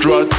Drug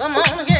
Come on again.